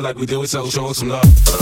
it like we do it, so show us some love.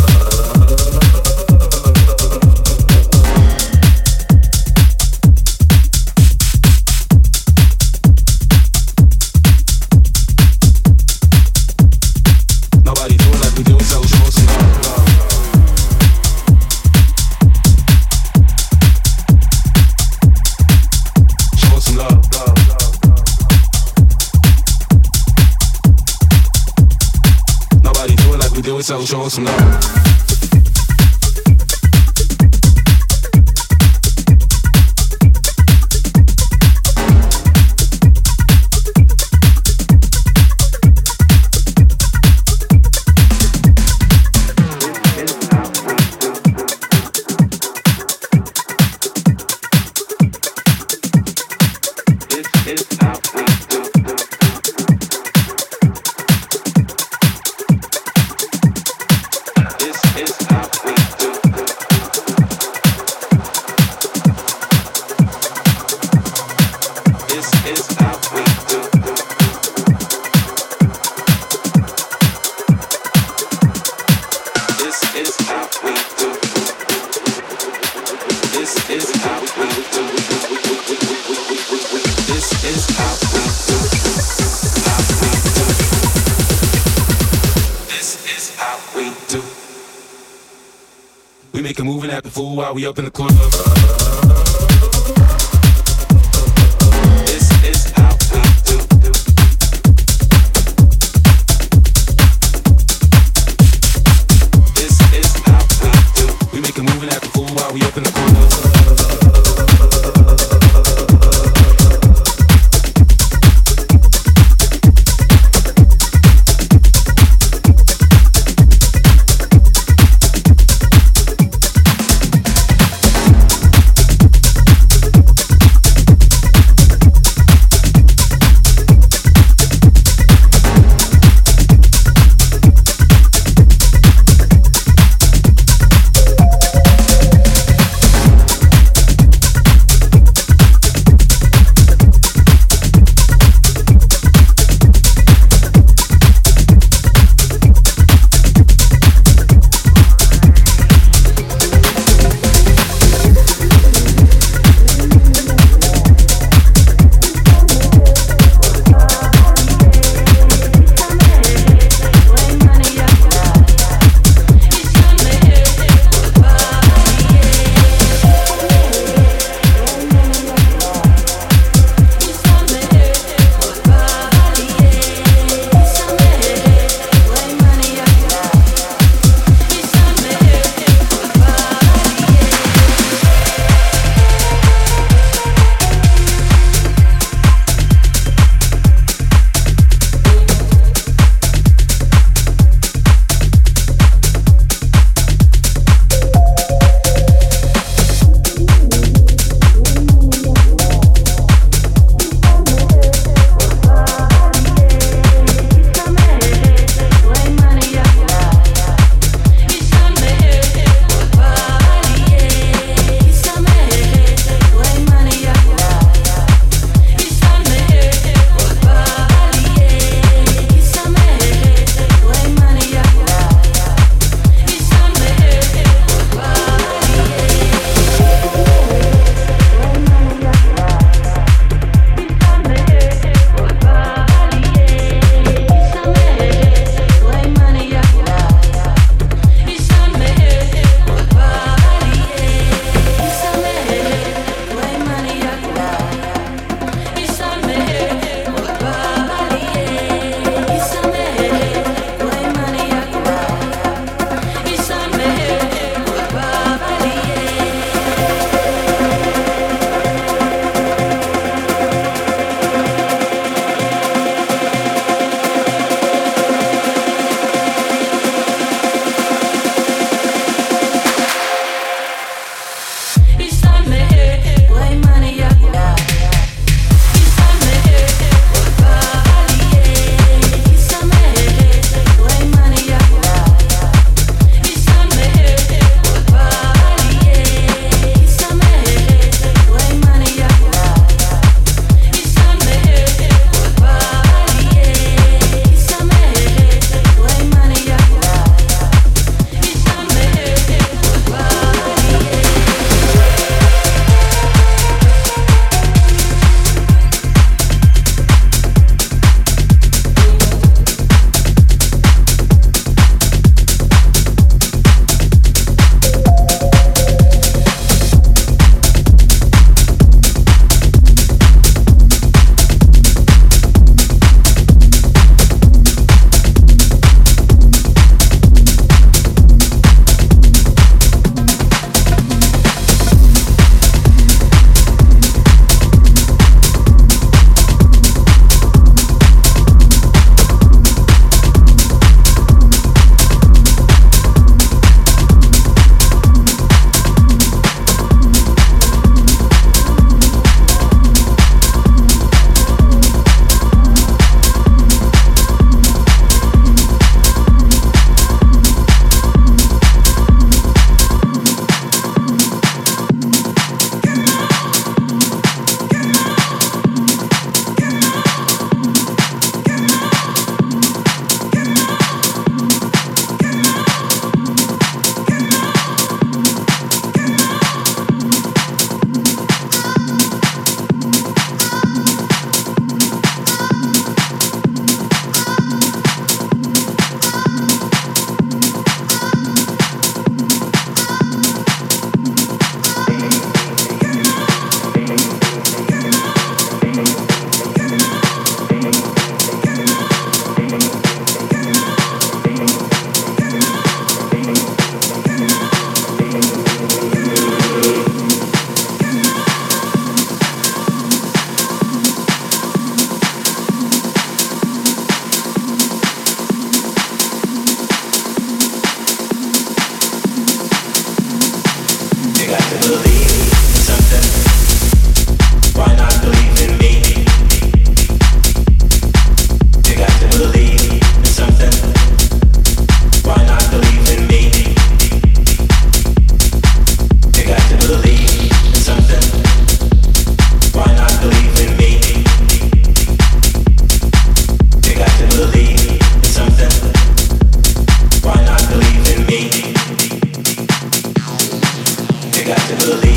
got to believe.